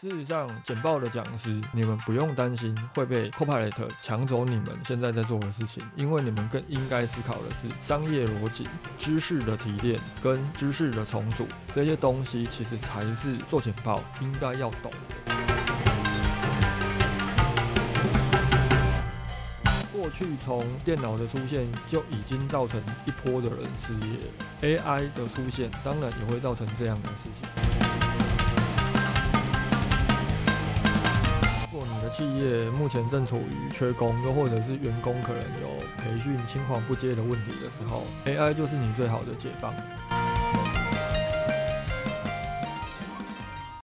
事实上，简报的讲师，你们不用担心会被 Copilot 抢走你们现在在做的事情，因为你们更应该思考的是商业逻辑、知识的提炼跟知识的重组这些东西，其实才是做简报应该要懂的。过去从电脑的出现就已经造成一波的人失业，AI 的出现当然也会造成这样的事情。企业目前正处于缺工，又或者是员工可能有培训青黄不接的问题的时候，AI 就是你最好的解放。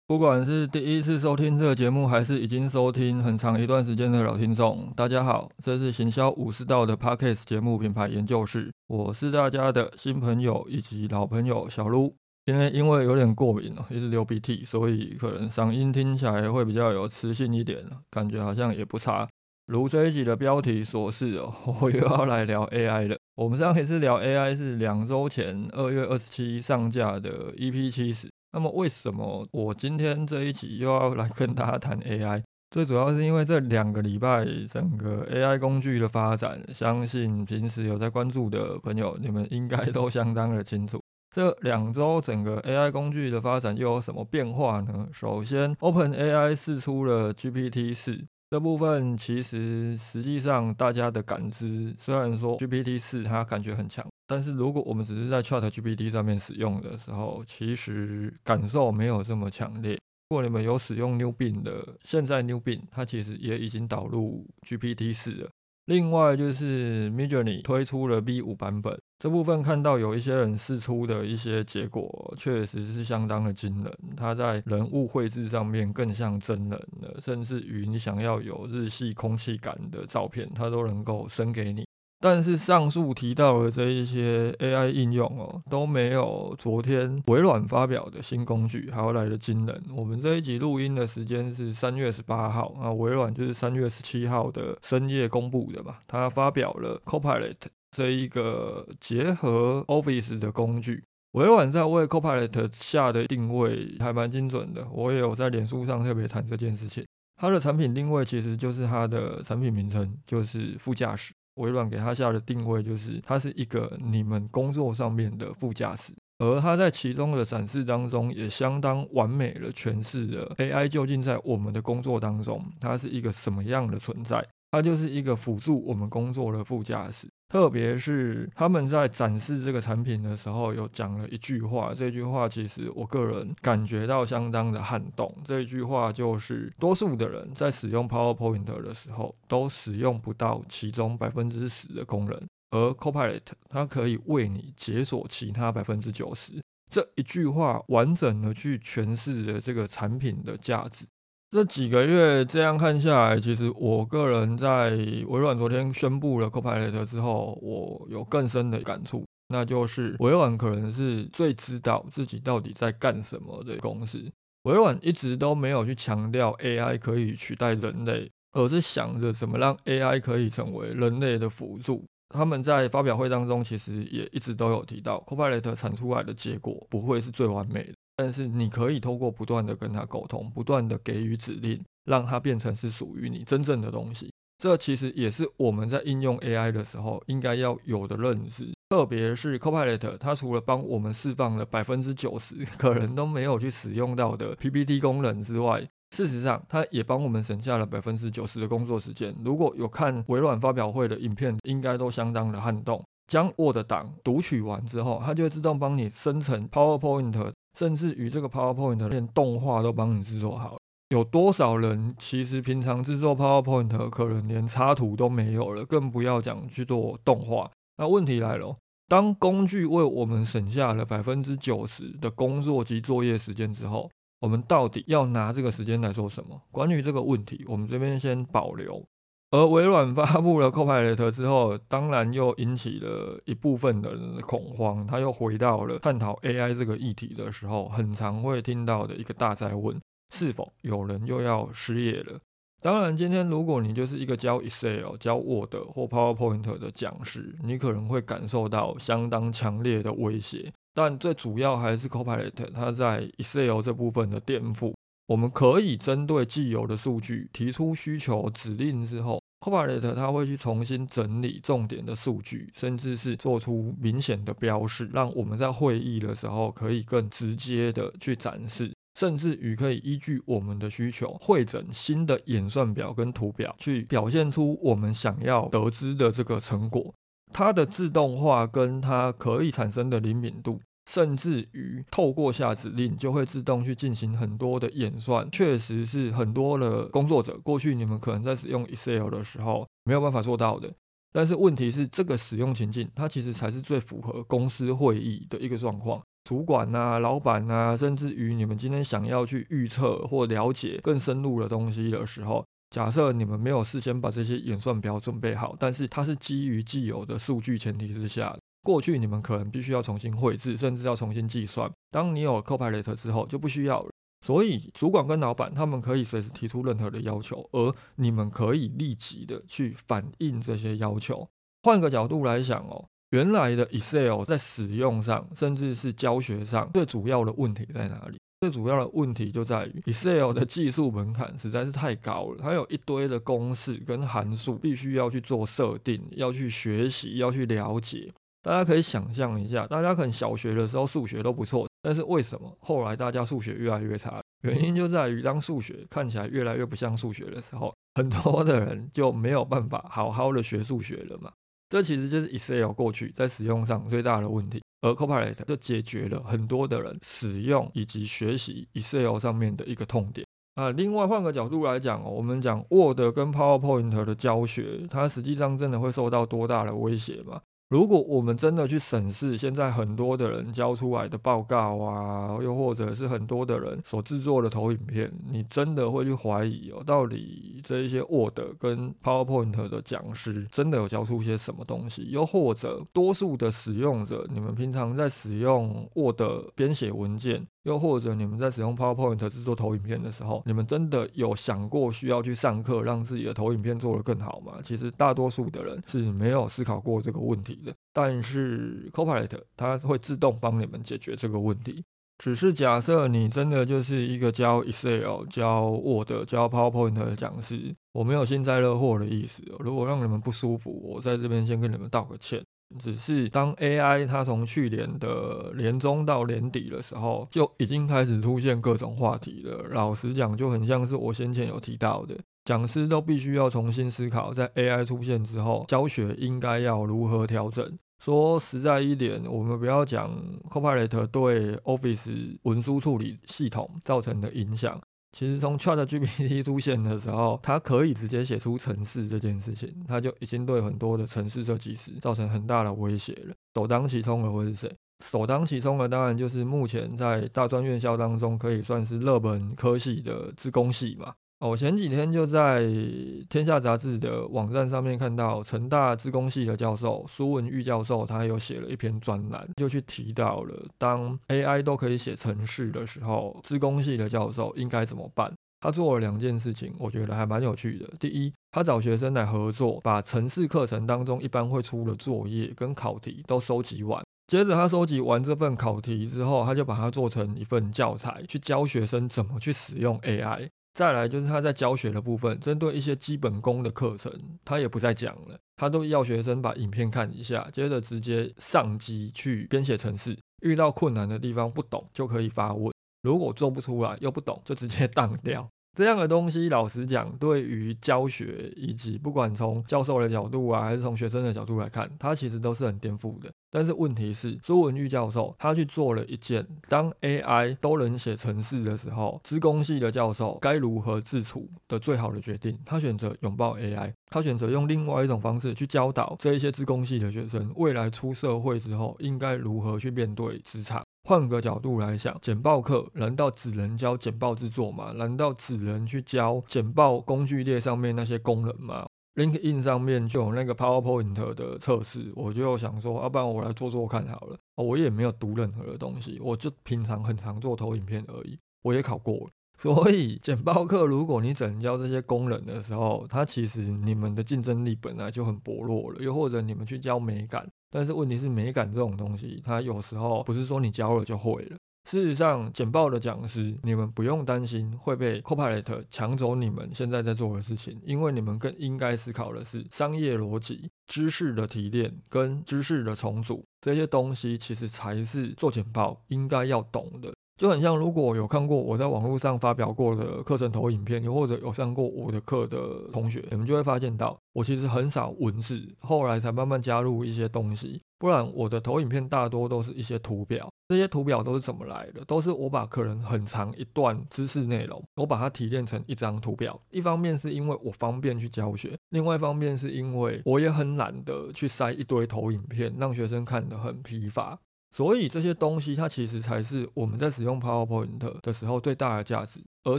不管是第一次收听这个节目，还是已经收听很长一段时间的老听众，大家好，这是行销武士道的 Podcast 节目品牌研究室，我是大家的新朋友以及老朋友小卢。今天因为有点过敏了，一直流鼻涕，所以可能嗓音听起来会比较有磁性一点，感觉好像也不差。如这一集的标题所示哦，我又要来聊 AI 了。我们上一次聊 AI 是两周前二月二十七上架的 EP 七十。那么为什么我今天这一集又要来跟大家谈 AI？最主要是因为这两个礼拜整个 AI 工具的发展，相信平时有在关注的朋友，你们应该都相当的清楚。这两周整个 AI 工具的发展又有什么变化呢？首先，OpenAI 试出了 GPT 四这部分，其实实际上大家的感知，虽然说 GPT 四它感觉很强，但是如果我们只是在 ChatGPT 上面使用的时候，其实感受没有这么强烈。如果你们有使用 New Bing 的，现在 New Bing 它其实也已经导入 GPT 四了。另外就是 Midjourney 推出了 V 五版本，这部分看到有一些人试出的一些结果，确实是相当的惊人。它在人物绘制上面更像真人了，甚至于你想要有日系空气感的照片，它都能够生给你。但是上述提到的这一些 AI 应用哦，都没有昨天微软发表的新工具还要来的惊人。我们这一集录音的时间是三月十八号啊，微软就是三月十七号的深夜公布的嘛，它发表了 Copilot 这一个结合 Office 的工具。微软在为 Copilot 下的定位还蛮精准的，我也有在脸书上特别谈这件事情。它的产品定位其实就是它的产品名称，就是副驾驶。微软给它下的定位就是，它是一个你们工作上面的副驾驶，而它在其中的展示当中也相当完美的诠释了 AI 究竟在我们的工作当中，它是一个什么样的存在。它就是一个辅助我们工作的副驾驶，特别是他们在展示这个产品的时候，有讲了一句话，这句话其实我个人感觉到相当的撼动。这句话就是，多数的人在使用 PowerPoint 的时候，都使用不到其中百分之十的功能，而 Copilot 它可以为你解锁其他百分之九十。这一句话完整的去诠释了这个产品的价值。这几个月这样看下来，其实我个人在微软昨天宣布了 Copilot 之后，我有更深的感触，那就是微软可能是最知道自己到底在干什么的公司。微软一直都没有去强调 AI 可以取代人类，而是想着怎么让 AI 可以成为人类的辅助。他们在发表会当中，其实也一直都有提到，Copilot 产出来的结果不会是最完美的。但是你可以透过不断的跟他沟通，不断的给予指令，让它变成是属于你真正的东西。这其实也是我们在应用 AI 的时候应该要有的认知。特别是 Copilot，它除了帮我们释放了百分之九十可能都没有去使用到的 PPT 功能之外，事实上它也帮我们省下了百分之九十的工作时间。如果有看微软发表会的影片，应该都相当的撼动。将 Word 档读取完之后，它就会自动帮你生成 PowerPoint。甚至于这个 PowerPoint 连动画都帮你制作好，有多少人其实平常制作 PowerPoint 可能连插图都没有了，更不要讲去做动画。那问题来了，当工具为我们省下了百分之九十的工作及作业时间之后，我们到底要拿这个时间来做什么？关于这个问题，我们这边先保留。而微软发布了 Copilot 之后，当然又引起了一部分的人的恐慌。他又回到了探讨 AI 这个议题的时候，很常会听到的一个大灾问：是否有人又要失业了？当然，今天如果你就是一个教 Excel、教 Word 或 PowerPoint 的讲师，你可能会感受到相当强烈的威胁。但最主要还是 Copilot 它在 Excel 这部分的颠覆。我们可以针对既有的数据提出需求指令之后，Copilot 它会去重新整理重点的数据，甚至是做出明显的标示，让我们在会议的时候可以更直接的去展示，甚至于可以依据我们的需求会诊新的演算表跟图表，去表现出我们想要得知的这个成果。它的自动化跟它可以产生的灵敏度。甚至于透过下指令就会自动去进行很多的演算，确实是很多的工作者过去你们可能在使用 Excel 的时候没有办法做到的。但是问题是，这个使用情境它其实才是最符合公司会议的一个状况。主管啊、老板啊，甚至于你们今天想要去预测或了解更深入的东西的时候，假设你们没有事先把这些演算表准备好，但是它是基于既有的数据前提之下。过去你们可能必须要重新绘制，甚至要重新计算。当你有 Copilot 之后，就不需要了。所以主管跟老板他们可以随时提出任何的要求，而你们可以立即的去反映这些要求。换个角度来想哦，原来的 Excel 在使用上，甚至是教学上，最主要的问题在哪里？最主要的问题就在于 Excel 的技术门槛实在是太高了，它有一堆的公式跟函数，必须要去做设定，要去学习，要去了解。大家可以想象一下，大家可能小学的时候数学都不错，但是为什么后来大家数学越来越差？原因就在于当数学看起来越来越不像数学的时候，很多的人就没有办法好好的学数学了嘛。这其实就是 Excel 过去在使用上最大的问题，而 Copilot 就解决了很多的人使用以及学习 Excel 上面的一个痛点啊。另外换个角度来讲哦，我们讲 Word 跟 PowerPoint 的教学，它实际上真的会受到多大的威胁吗？如果我们真的去审视现在很多的人交出来的报告啊，又或者是很多的人所制作的投影片，你真的会去怀疑哦，到底这一些 Word 跟 PowerPoint 的讲师真的有教出些什么东西？又或者多数的使用者，你们平常在使用 Word 编写文件？又或者你们在使用 PowerPoint 制作投影片的时候，你们真的有想过需要去上课让自己的投影片做得更好吗？其实大多数的人是没有思考过这个问题的。但是 Copilot 它会自动帮你们解决这个问题。只是假设你真的就是一个教 Excel、教 Word、教 PowerPoint 的讲师，我没有幸灾乐祸的意思。如果让你们不舒服，我在这边先跟你们道个歉。只是当 AI 它从去年的年中到年底的时候，就已经开始出现各种话题了。老实讲，就很像是我先前有提到的，讲师都必须要重新思考，在 AI 出现之后，教学应该要如何调整。说实在一点，我们不要讲 Copilot 对 Office 文书处理系统造成的影响。其实从 Chat GPT 出现的时候，它可以直接写出城市这件事情，它就已经对很多的城市设计师造成很大的威胁了。首当其冲的会是谁？首当其冲的当然就是目前在大专院校当中可以算是热门科系的自工系嘛。我前几天就在《天下杂志》的网站上面看到成大资工系的教授苏文玉教授，他有写了一篇专栏，就去提到了当 AI 都可以写程式的时候，资工系的教授应该怎么办。他做了两件事情，我觉得还蛮有趣的。第一，他找学生来合作，把程式课程当中一般会出的作业跟考题都收集完。接着他收集完这份考题之后，他就把它做成一份教材，去教学生怎么去使用 AI。再来就是他在教学的部分，针对一些基本功的课程，他也不再讲了，他都要学生把影片看一下，接着直接上机去编写程式，遇到困难的地方不懂就可以发问，如果做不出来又不懂，就直接 当掉。这样的东西，老实讲，对于教学以及不管从教授的角度啊，还是从学生的角度来看，它其实都是很颠覆的。但是问题是，苏文玉教授他去做了一件，当 AI 都能写程式的时候，资工系的教授该如何自处的最好的决定。他选择拥抱 AI，他选择用另外一种方式去教导这一些资工系的学生，未来出社会之后应该如何去面对职场。换个角度来想，简报课难道只能教简报制作吗？难道只能去教简报工具列上面那些功能吗？LinkedIn 上面就有那个 PowerPoint 的测试，我就想说，要不然我来做做看好了。我也没有读任何的东西，我就平常很常做投影片而已，我也考过。所以简报课，如果你只能教这些功能的时候，它其实你们的竞争力本来就很薄弱了。又或者你们去教美感。但是问题是美感这种东西，它有时候不是说你教了就会了。事实上，简报的讲师，你们不用担心会被 Copilot 抢走你们现在在做的事情，因为你们更应该思考的是商业逻辑、知识的提炼跟知识的重组这些东西，其实才是做简报应该要懂的。就很像，如果有看过我在网络上发表过的课程投影片，又或者有上过我的课的同学，你们就会发现到，我其实很少文字，后来才慢慢加入一些东西。不然我的投影片大多都是一些图表，这些图表都是怎么来的？都是我把可能很长一段知识内容，我把它提炼成一张图表。一方面是因为我方便去教学，另外一方面是因为我也很懒得去塞一堆投影片，让学生看得很疲乏。所以这些东西，它其实才是我们在使用 PowerPoint 的时候最大的价值。而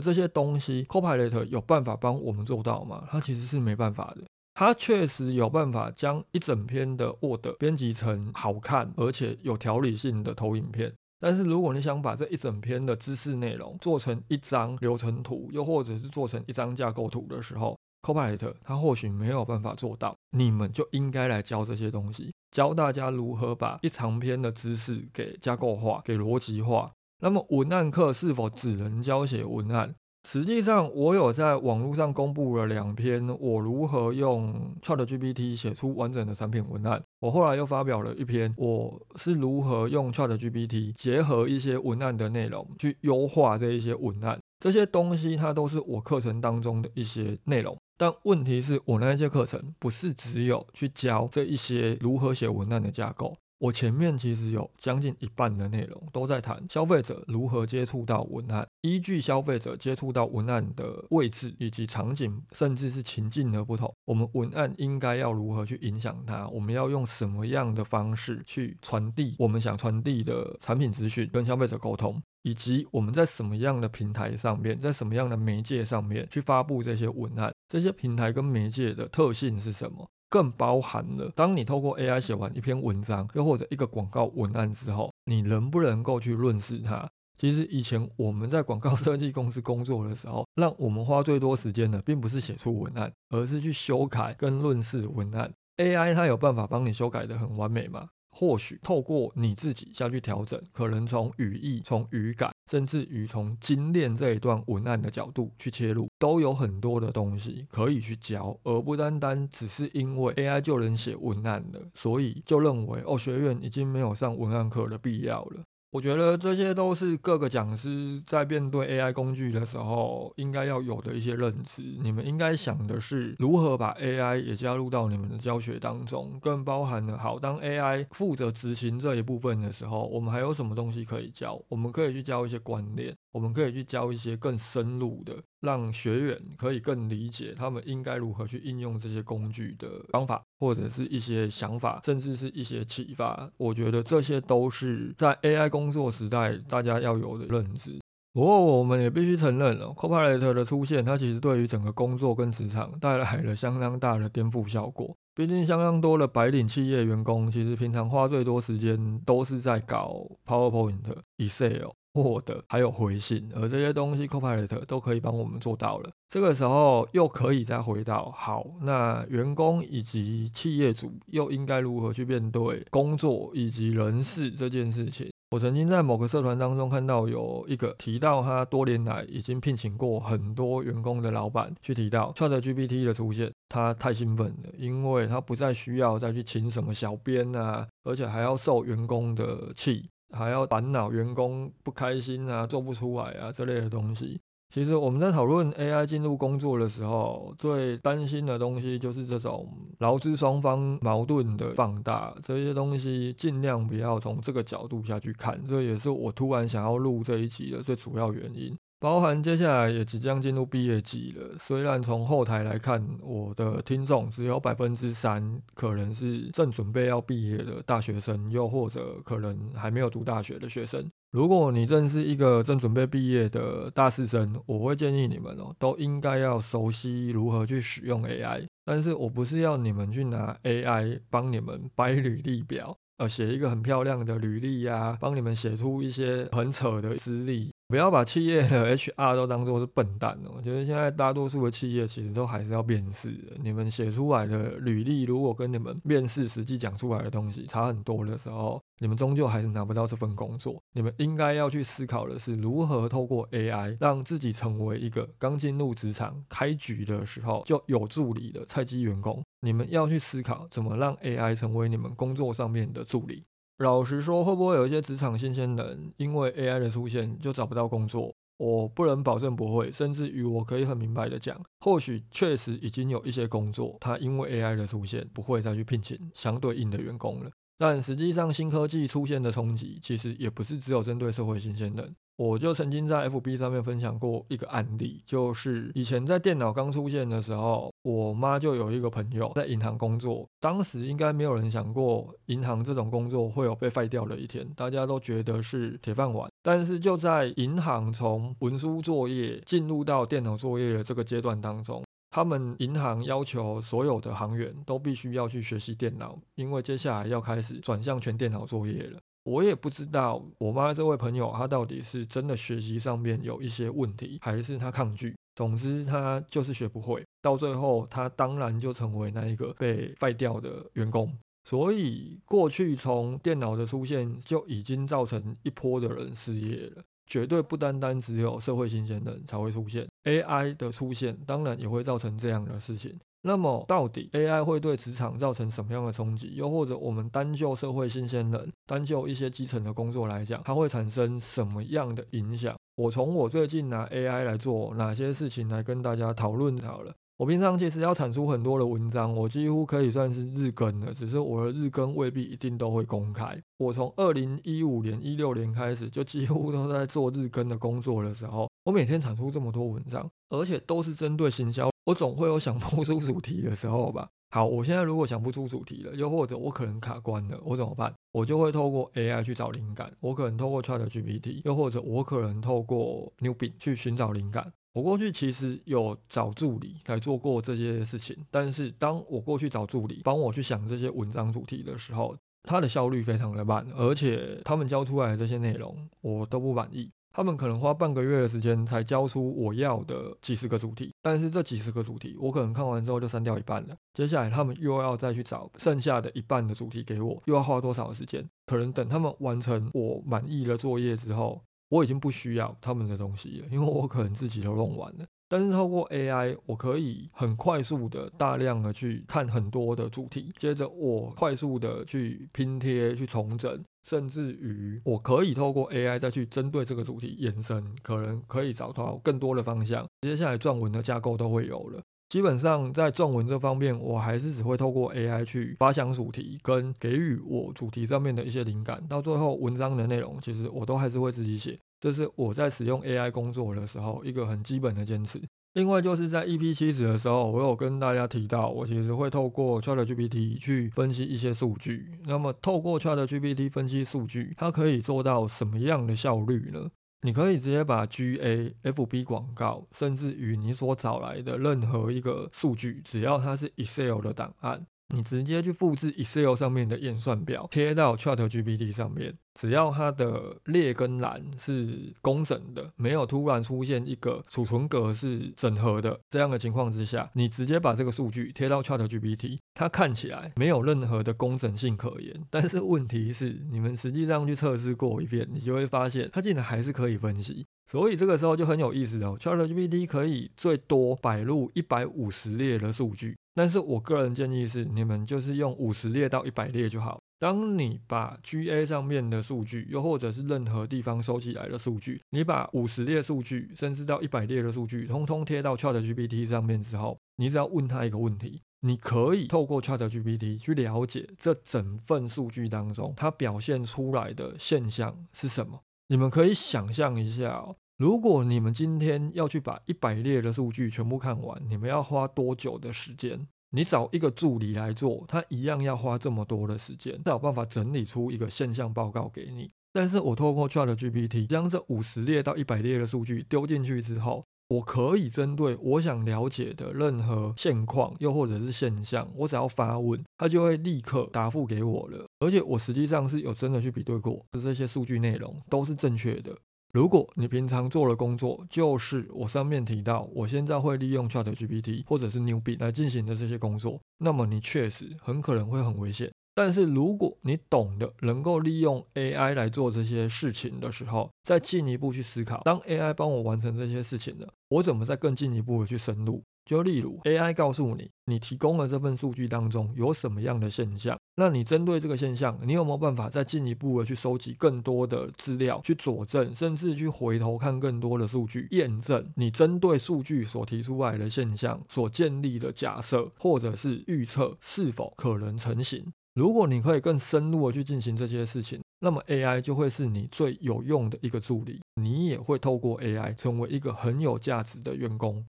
这些东西，Copilot 有办法帮我们做到吗？它其实是没办法的。它确实有办法将一整篇的 Word 编辑成好看而且有条理性的投影片。但是如果你想把这一整篇的知识内容做成一张流程图，又或者是做成一张架构图的时候，Copilot，他或许没有办法做到，你们就应该来教这些东西，教大家如何把一长篇的知识给架构化、给逻辑化。那么文案课是否只能教写文案？实际上，我有在网络上公布了两篇我如何用 ChatGPT 写出完整的产品文案。我后来又发表了一篇，我是如何用 ChatGPT 结合一些文案的内容去优化这一些文案。这些东西它都是我课程当中的一些内容。但问题是我那些课程不是只有去教这一些如何写文案的架构，我前面其实有将近一半的内容都在谈消费者如何接触到文案，依据消费者接触到文案的位置以及场景，甚至是情境的不同，我们文案应该要如何去影响它，我们要用什么样的方式去传递我们想传递的产品资讯，跟消费者沟通。以及我们在什么样的平台上面，在什么样的媒介上面去发布这些文案，这些平台跟媒介的特性是什么？更包含了，当你透过 AI 写完一篇文章，又或者一个广告文案之后，你能不能够去论识它？其实以前我们在广告设计公司工作的时候，让我们花最多时间的，并不是写出文案，而是去修改跟论识文案。AI 它有办法帮你修改的很完美吗？或许透过你自己下去调整，可能从语义、从语感，甚至于从精炼这一段文案的角度去切入，都有很多的东西可以去教，而不单单只是因为 AI 就能写文案了，所以就认为哦，学院已经没有上文案课的必要了。我觉得这些都是各个讲师在面对 AI 工具的时候应该要有的一些认知。你们应该想的是如何把 AI 也加入到你们的教学当中，更包含了好，当 AI 负责执行这一部分的时候，我们还有什么东西可以教？我们可以去教一些观念。我们可以去教一些更深入的，让学员可以更理解他们应该如何去应用这些工具的方法，或者是一些想法，甚至是一些启发。我觉得这些都是在 AI 工作时代大家要有的认知。不过，我们也必须承认了，Copilot 的出现，它其实对于整个工作跟职场带来了相当大的颠覆效果。毕竟，相当多的白领企业员工，其实平常花最多时间都是在搞 PowerPoint、Excel。获得还有回信，而这些东西 Copilot 都可以帮我们做到了。这个时候又可以再回到好，那员工以及企业主又应该如何去面对工作以及人事这件事情？我曾经在某个社团当中看到有一个提到，他多年来已经聘请过很多员工的老板去提到 ChatGPT 的出现，他太兴奋了，因为他不再需要再去请什么小编啊，而且还要受员工的气。还要烦恼员工不开心啊，做不出来啊这类的东西。其实我们在讨论 AI 进入工作的时候，最担心的东西就是这种劳资双方矛盾的放大。这些东西尽量不要从这个角度下去看，这也是我突然想要录这一集的最主要原因。包含接下来也即将进入毕业季了，虽然从后台来看，我的听众只有百分之三可能是正准备要毕业的大学生，又或者可能还没有读大学的学生。如果你正是一个正准备毕业的大四生，我会建议你们哦，都应该要熟悉如何去使用 AI。但是我不是要你们去拿 AI 帮你们掰履历表，呃，写一个很漂亮的履历呀，帮你们写出一些很扯的资历。不要把企业的 HR 都当做是笨蛋哦。我觉得现在大多数的企业其实都还是要面试的。你们写出来的履历，如果跟你们面试实际讲出来的东西差很多的时候，你们终究还是拿不到这份工作。你们应该要去思考的是，如何透过 AI 让自己成为一个刚进入职场开局的时候就有助理的菜鸡员工。你们要去思考怎么让 AI 成为你们工作上面的助理。老实说，会不会有一些职场新鲜人因为 AI 的出现就找不到工作？我不能保证不会，甚至于我可以很明白的讲，或许确实已经有一些工作，它因为 AI 的出现不会再去聘请相对应的员工了。但实际上，新科技出现的冲击，其实也不是只有针对社会新鲜人。我就曾经在 FB 上面分享过一个案例，就是以前在电脑刚出现的时候，我妈就有一个朋友在银行工作，当时应该没有人想过银行这种工作会有被废掉的一天，大家都觉得是铁饭碗。但是就在银行从文书作业进入到电脑作业的这个阶段当中，他们银行要求所有的行员都必须要去学习电脑，因为接下来要开始转向全电脑作业了。我也不知道我妈这位朋友，她到底是真的学习上面有一些问题，还是她抗拒。总之，她就是学不会。到最后，她当然就成为那一个被废掉的员工。所以，过去从电脑的出现就已经造成一波的人失业了。绝对不单单只有社会新鲜人才会出现，AI 的出现当然也会造成这样的事情。那么，到底 AI 会对职场造成什么样的冲击？又或者我们单就社会新鲜人、单就一些基层的工作来讲，它会产生什么样的影响？我从我最近拿 AI 来做哪些事情来跟大家讨论好了。我平常其实要产出很多的文章，我几乎可以算是日更的，只是我的日更未必一定都会公开。我从二零一五年、一六年开始，就几乎都在做日更的工作的时候，我每天产出这么多文章，而且都是针对行销。我总会有想不出主题的时候吧。好，我现在如果想不出主题了，又或者我可能卡关了，我怎么办？我就会透过 AI 去找灵感。我可能透过 ChatGPT，又或者我可能透过 Newbie 去寻找灵感。我过去其实有找助理来做过这些事情，但是当我过去找助理帮我去想这些文章主题的时候，他的效率非常的慢，而且他们交出来的这些内容我都不满意。他们可能花半个月的时间才交出我要的几十个主题，但是这几十个主题我可能看完之后就删掉一半了。接下来他们又要再去找剩下的一半的主题给我，又要花多少时间？可能等他们完成我满意的作业之后，我已经不需要他们的东西了，因为我可能自己都弄完了。但是透过 AI，我可以很快速的、大量的去看很多的主题，接着我快速的去拼贴、去重整，甚至于我可以透过 AI 再去针对这个主题延伸，可能可以找到更多的方向。接下来撰文的架构都会有了。基本上在撰文这方面，我还是只会透过 AI 去发想主题，跟给予我主题上面的一些灵感。到最后文章的内容，其实我都还是会自己写。这是我在使用 AI 工作的时候一个很基本的坚持。另外就是在 EP 七十的时候，我有跟大家提到，我其实会透过 ChatGPT 去分析一些数据。那么透过 ChatGPT 分析数据，它可以做到什么样的效率呢？你可以直接把 GA、FB 广告，甚至于你所找来的任何一个数据，只要它是 Excel 的档案。你直接去复制 Excel 上面的演算表，贴到 ChatGPT 上面，只要它的列跟栏是工整的，没有突然出现一个储存格是整合的这样的情况之下，你直接把这个数据贴到 ChatGPT，它看起来没有任何的工整性可言。但是问题是，你们实际上去测试过一遍，你就会发现它竟然还是可以分析。所以这个时候就很有意思哦，ChatGPT 可以最多摆入一百五十列的数据。但是我个人建议是，你们就是用五十列到一百列就好。当你把 GA 上面的数据，又或者是任何地方收起来的数据，你把五十列数据，甚至到一百列的数据，通通贴到 ChatGPT 上面之后，你只要问他一个问题，你可以透过 ChatGPT 去了解这整份数据当中它表现出来的现象是什么。你们可以想象一下。如果你们今天要去把一百列的数据全部看完，你们要花多久的时间？你找一个助理来做，他一样要花这么多的时间，才有办法整理出一个现象报告给你。但是我透过 Chat GPT 将这五十列到一百列的数据丢进去之后，我可以针对我想了解的任何现况，又或者是现象，我只要发问，它就会立刻答复给我了。而且我实际上是有真的去比对过，这些数据内容都是正确的。如果你平常做的工作就是我上面提到，我现在会利用 ChatGPT 或者是 New b i 来进行的这些工作，那么你确实很可能会很危险。但是如果你懂得能够利用 AI 来做这些事情的时候，再进一步去思考，当 AI 帮我完成这些事情了，我怎么再更进一步的去深入？就例如 AI 告诉你，你提供的这份数据当中有什么样的现象，那你针对这个现象，你有没有办法再进一步的去收集更多的资料，去佐证，甚至去回头看更多的数据，验证你针对数据所提出来的现象所建立的假设，或者是预测是否可能成型？如果你可以更深入的去进行这些事情，那么 AI 就会是你最有用的一个助理，你也会透过 AI 成为一个很有价值的员工。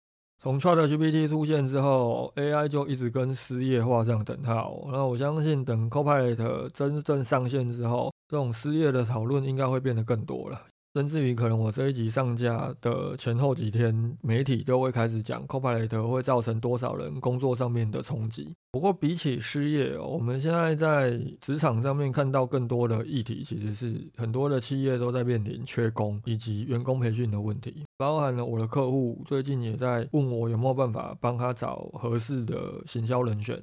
从 ChatGPT 出现之后，AI 就一直跟失业画上等号。那我相信，等 Copilot 真正上线之后，这种失业的讨论应该会变得更多了。甚至于可能我这一集上架的前后几天，媒体都会开始讲 Copilot 会造成多少人工作上面的冲击。不过比起失业，我们现在在职场上面看到更多的议题，其实是很多的企业都在面临缺工以及员工培训的问题。包含了我的客户最近也在问我有没有办法帮他找合适的行销人选。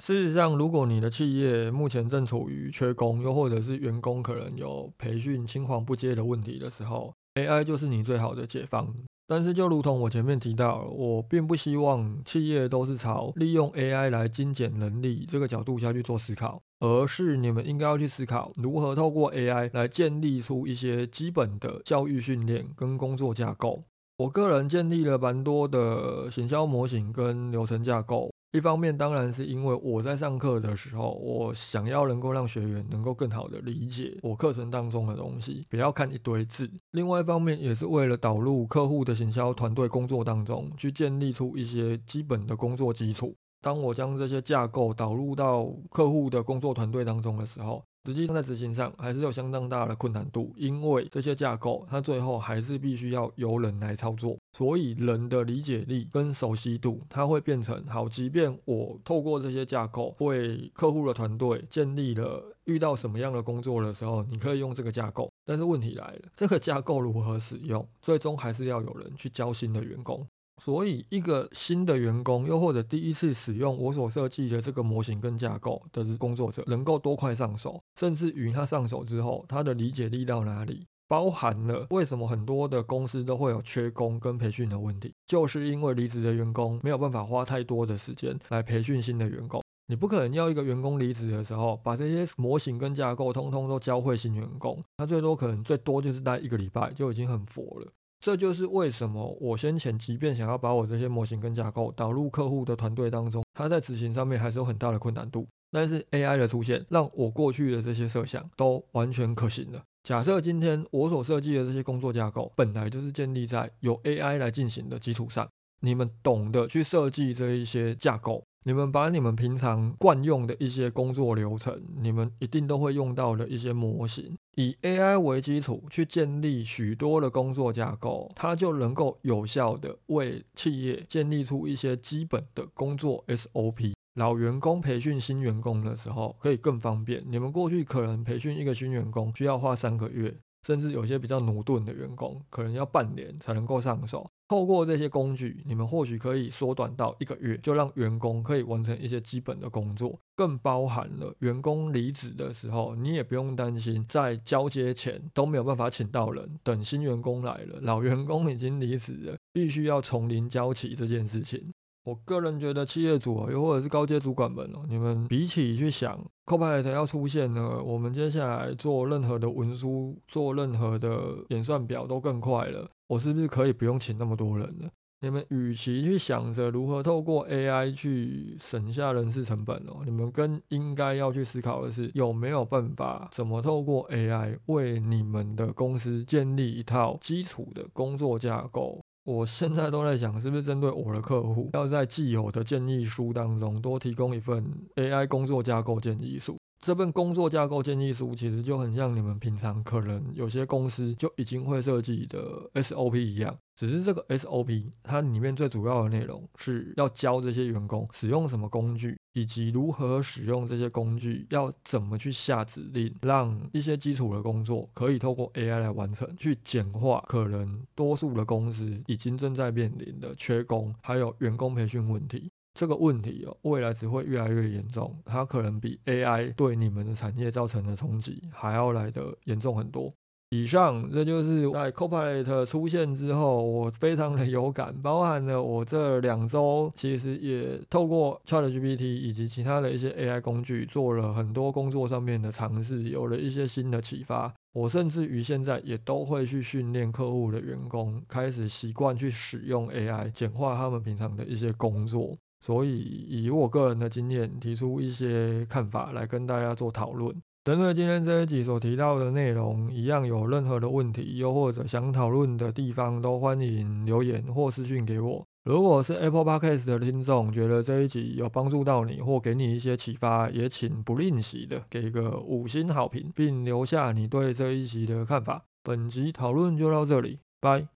事实上，如果你的企业目前正处于缺工，又或者是员工可能有培训青黄不接的问题的时候，AI 就是你最好的解放。但是，就如同我前面提到，我并不希望企业都是朝利用 AI 来精简能力这个角度下去做思考，而是你们应该要去思考如何透过 AI 来建立出一些基本的教育训练跟工作架构。我个人建立了蛮多的行销模型跟流程架构。一方面当然是因为我在上课的时候，我想要能够让学员能够更好的理解我课程当中的东西，不要看一堆字。另外一方面也是为了导入客户的行销团队工作当中，去建立出一些基本的工作基础。当我将这些架构导入到客户的工作团队当中的时候，实际上在执行上还是有相当大的困难度，因为这些架构它最后还是必须要由人来操作，所以人的理解力跟熟悉度，它会变成好。即便我透过这些架构为客户的团队建立了遇到什么样的工作的时候，你可以用这个架构，但是问题来了，这个架构如何使用，最终还是要有人去教新的员工。所以，一个新的员工，又或者第一次使用我所设计的这个模型跟架构的工作者，能够多快上手，甚至于他上手之后，他的理解力到哪里，包含了为什么很多的公司都会有缺工跟培训的问题，就是因为离职的员工没有办法花太多的时间来培训新的员工。你不可能要一个员工离职的时候，把这些模型跟架构通通都教会新员工，他最多可能最多就是待一个礼拜就已经很佛了。这就是为什么我先前即便想要把我这些模型跟架构导入客户的团队当中，它在执行上面还是有很大的困难度。但是 AI 的出现，让我过去的这些设想都完全可行了。假设今天我所设计的这些工作架构，本来就是建立在有 AI 来进行的基础上，你们懂得去设计这一些架构。你们把你们平常惯用的一些工作流程，你们一定都会用到的一些模型，以 AI 为基础去建立许多的工作架构，它就能够有效的为企业建立出一些基本的工作 SOP。老员工培训新员工的时候，可以更方便。你们过去可能培训一个新员工需要花三个月。甚至有些比较驽钝的员工，可能要半年才能够上手。透过这些工具，你们或许可以缩短到一个月，就让员工可以完成一些基本的工作。更包含了员工离职的时候，你也不用担心在交接前都没有办法请到人。等新员工来了，老员工已经离职了，必须要从零交起这件事情。我个人觉得，企业主啊，又或者是高阶主管们哦，你们比起去想 Copilot 要出现呢，我们接下来做任何的文书、做任何的演算表都更快了。我是不是可以不用请那么多人呢？你们与其去想着如何透过 AI 去省下人事成本哦，你们更应该要去思考的是，有没有办法怎么透过 AI 为你们的公司建立一套基础的工作架构。我现在都在想，是不是针对我的客户，要在既有的建议书当中多提供一份 AI 工作架构建议书。这份工作架构建议书其实就很像你们平常可能有些公司就已经会设计的 SOP 一样，只是这个 SOP 它里面最主要的内容是要教这些员工使用什么工具，以及如何使用这些工具，要怎么去下指令，让一些基础的工作可以透过 AI 来完成，去简化可能多数的公司已经正在面临的缺工，还有员工培训问题。这个问题哦，未来只会越来越严重，它可能比 AI 对你们的产业造成的冲击还要来得严重很多。以上这就是在 Copilot 出现之后，我非常的有感，包含了我这两周其实也透过 ChatGPT 以及其他的一些 AI 工具做了很多工作上面的尝试，有了一些新的启发。我甚至于现在也都会去训练客户的员工，开始习惯去使用 AI，简化他们平常的一些工作。所以，以我个人的经验，提出一些看法来跟大家做讨论。针对今天这一集所提到的内容，一样有任何的问题，又或者想讨论的地方，都欢迎留言或私讯给我。如果是 Apple Podcast 的听众，觉得这一集有帮助到你，或给你一些启发，也请不吝惜的给个五星好评，并留下你对这一集的看法。本集讨论就到这里，拜。